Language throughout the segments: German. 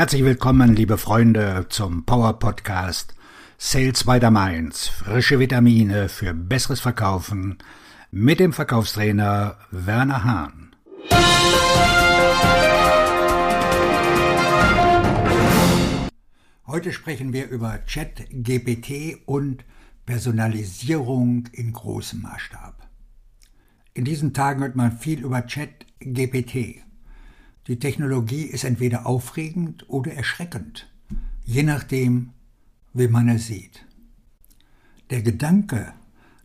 Herzlich willkommen, liebe Freunde, zum Power Podcast Sales by the Mainz. Frische Vitamine für besseres Verkaufen mit dem Verkaufstrainer Werner Hahn. Heute sprechen wir über Chat GPT und Personalisierung in großem Maßstab. In diesen Tagen hört man viel über Chat GPT. Die Technologie ist entweder aufregend oder erschreckend, je nachdem, wie man es sieht. Der Gedanke,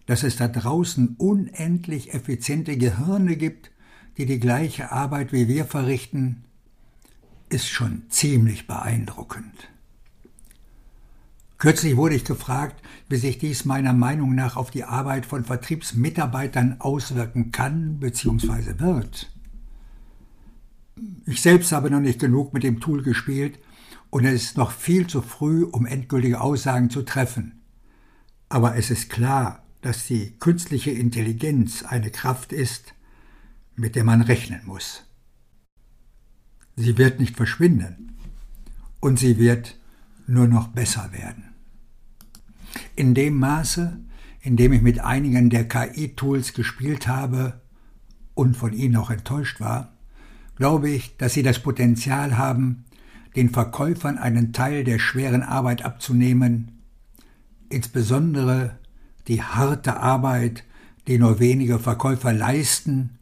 dass es da draußen unendlich effiziente Gehirne gibt, die die gleiche Arbeit wie wir verrichten, ist schon ziemlich beeindruckend. Kürzlich wurde ich gefragt, wie sich dies meiner Meinung nach auf die Arbeit von Vertriebsmitarbeitern auswirken kann bzw. wird. Ich selbst habe noch nicht genug mit dem Tool gespielt und es ist noch viel zu früh, um endgültige Aussagen zu treffen. Aber es ist klar, dass die künstliche Intelligenz eine Kraft ist, mit der man rechnen muss. Sie wird nicht verschwinden und sie wird nur noch besser werden. In dem Maße, in dem ich mit einigen der KI-Tools gespielt habe und von ihnen auch enttäuscht war, glaube ich, dass sie das Potenzial haben, den Verkäufern einen Teil der schweren Arbeit abzunehmen, insbesondere die harte Arbeit, die nur wenige Verkäufer leisten,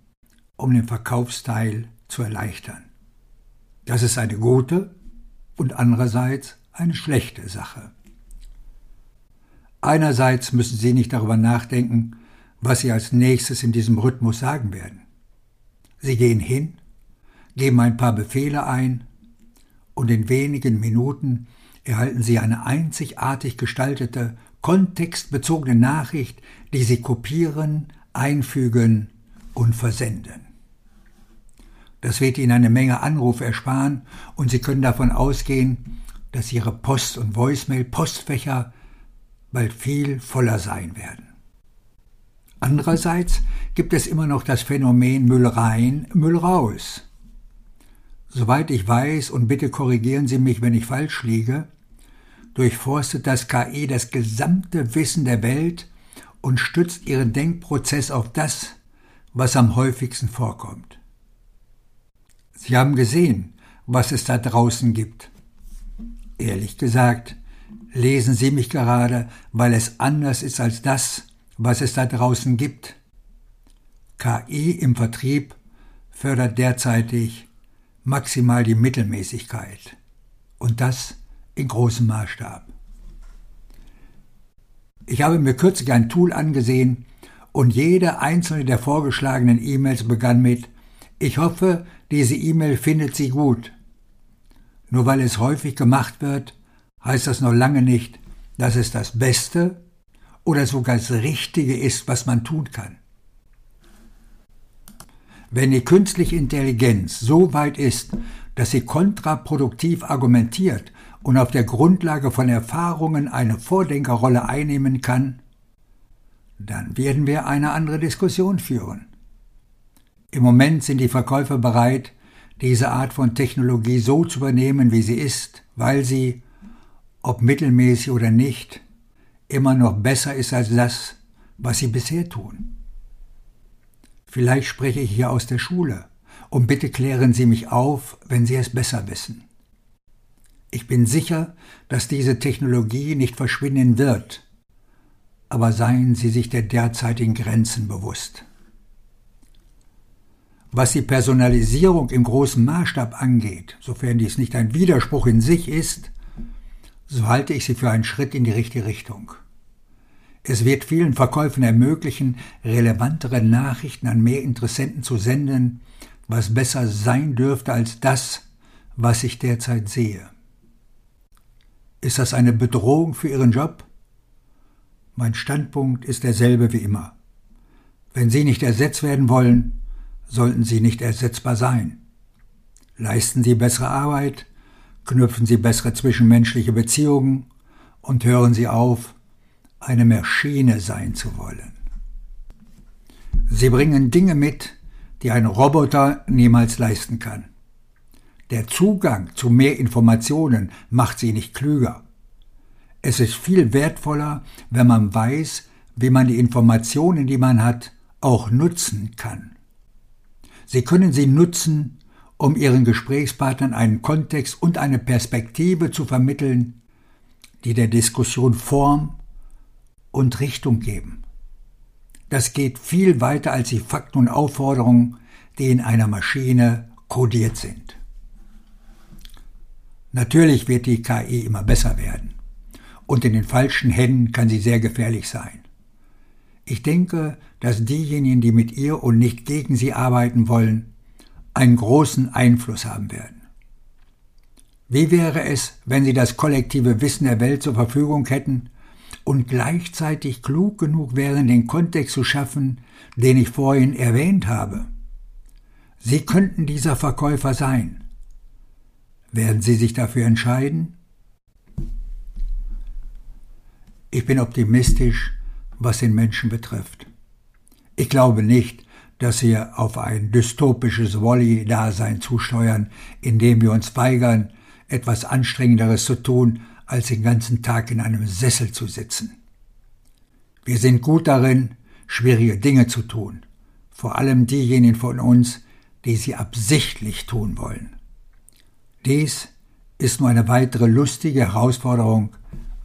um den Verkaufsteil zu erleichtern. Das ist eine gute und andererseits eine schlechte Sache. Einerseits müssen Sie nicht darüber nachdenken, was Sie als nächstes in diesem Rhythmus sagen werden. Sie gehen hin geben ein paar Befehle ein und in wenigen Minuten erhalten Sie eine einzigartig gestaltete, kontextbezogene Nachricht, die Sie kopieren, einfügen und versenden. Das wird Ihnen eine Menge Anrufe ersparen und Sie können davon ausgehen, dass Ihre Post- und Voicemail-Postfächer bald viel voller sein werden. Andererseits gibt es immer noch das Phänomen Müll rein, Müll raus. Soweit ich weiß, und bitte korrigieren Sie mich, wenn ich falsch liege, durchforstet das KI das gesamte Wissen der Welt und stützt ihren Denkprozess auf das, was am häufigsten vorkommt. Sie haben gesehen, was es da draußen gibt. Ehrlich gesagt, lesen Sie mich gerade, weil es anders ist als das, was es da draußen gibt. KI im Vertrieb fördert derzeitig maximal die Mittelmäßigkeit. Und das in großem Maßstab. Ich habe mir kürzlich ein Tool angesehen und jede einzelne der vorgeschlagenen E-Mails begann mit Ich hoffe, diese E-Mail findet Sie gut. Nur weil es häufig gemacht wird, heißt das noch lange nicht, dass es das Beste oder sogar das Richtige ist, was man tun kann. Wenn die künstliche Intelligenz so weit ist, dass sie kontraproduktiv argumentiert und auf der Grundlage von Erfahrungen eine Vordenkerrolle einnehmen kann, dann werden wir eine andere Diskussion führen. Im Moment sind die Verkäufer bereit, diese Art von Technologie so zu übernehmen, wie sie ist, weil sie, ob mittelmäßig oder nicht, immer noch besser ist als das, was sie bisher tun. Vielleicht spreche ich hier aus der Schule, und bitte klären Sie mich auf, wenn Sie es besser wissen. Ich bin sicher, dass diese Technologie nicht verschwinden wird, aber seien Sie sich der derzeitigen Grenzen bewusst. Was die Personalisierung im großen Maßstab angeht, sofern dies nicht ein Widerspruch in sich ist, so halte ich sie für einen Schritt in die richtige Richtung. Es wird vielen Verkäufern ermöglichen, relevantere Nachrichten an mehr Interessenten zu senden, was besser sein dürfte als das, was ich derzeit sehe. Ist das eine Bedrohung für Ihren Job? Mein Standpunkt ist derselbe wie immer. Wenn Sie nicht ersetzt werden wollen, sollten Sie nicht ersetzbar sein. Leisten Sie bessere Arbeit, knüpfen Sie bessere zwischenmenschliche Beziehungen und hören Sie auf, eine Maschine sein zu wollen. Sie bringen Dinge mit, die ein Roboter niemals leisten kann. Der Zugang zu mehr Informationen macht sie nicht klüger. Es ist viel wertvoller, wenn man weiß, wie man die Informationen, die man hat, auch nutzen kann. Sie können sie nutzen, um Ihren Gesprächspartnern einen Kontext und eine Perspektive zu vermitteln, die der Diskussion Form und Richtung geben. Das geht viel weiter als die Fakten und Aufforderungen, die in einer Maschine kodiert sind. Natürlich wird die KI immer besser werden und in den falschen Händen kann sie sehr gefährlich sein. Ich denke, dass diejenigen, die mit ihr und nicht gegen sie arbeiten wollen, einen großen Einfluss haben werden. Wie wäre es, wenn sie das kollektive Wissen der Welt zur Verfügung hätten und gleichzeitig klug genug wären, den Kontext zu schaffen, den ich vorhin erwähnt habe? Sie könnten dieser Verkäufer sein. Werden Sie sich dafür entscheiden? Ich bin optimistisch, was den Menschen betrifft. Ich glaube nicht, dass wir auf ein dystopisches Wolli-Dasein zusteuern, indem wir uns weigern, etwas Anstrengenderes zu tun, als den ganzen Tag in einem Sessel zu sitzen. Wir sind gut darin, schwierige Dinge zu tun, vor allem diejenigen von uns, die sie absichtlich tun wollen. Dies ist nur eine weitere lustige Herausforderung,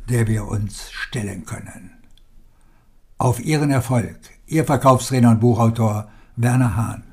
der wir uns stellen können. Auf Ihren Erfolg, Ihr Verkaufstrainer und Buchautor Werner Hahn.